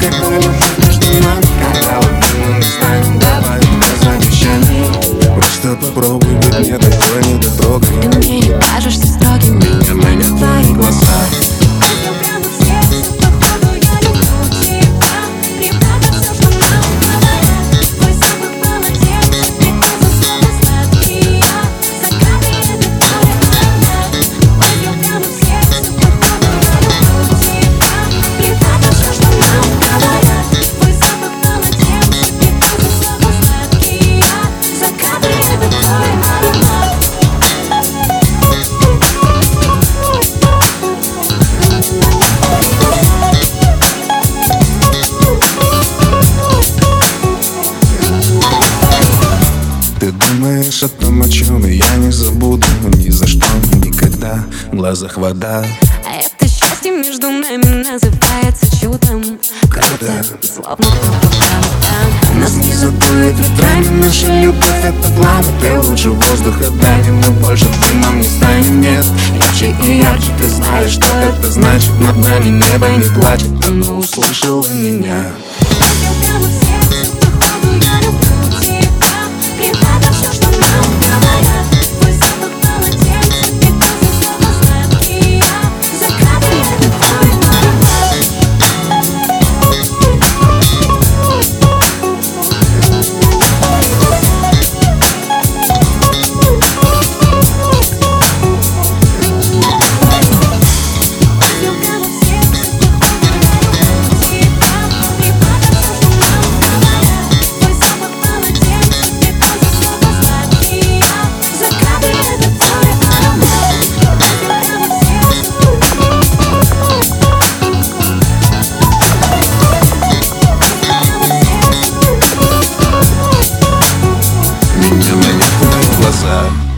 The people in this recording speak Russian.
que tú о том, о чем я не забуду. Ни за что, никогда, в глазах вода. А это счастье между нами называется чудом. Круто, словно Нас не задует ветрами, наша любовь это пламя Ты лучше воздуха дай, но больше дымом не станет Нет, ярче и ярче, ты знаешь, что это значит. Над нами небо не плачет, оно услышало меня side.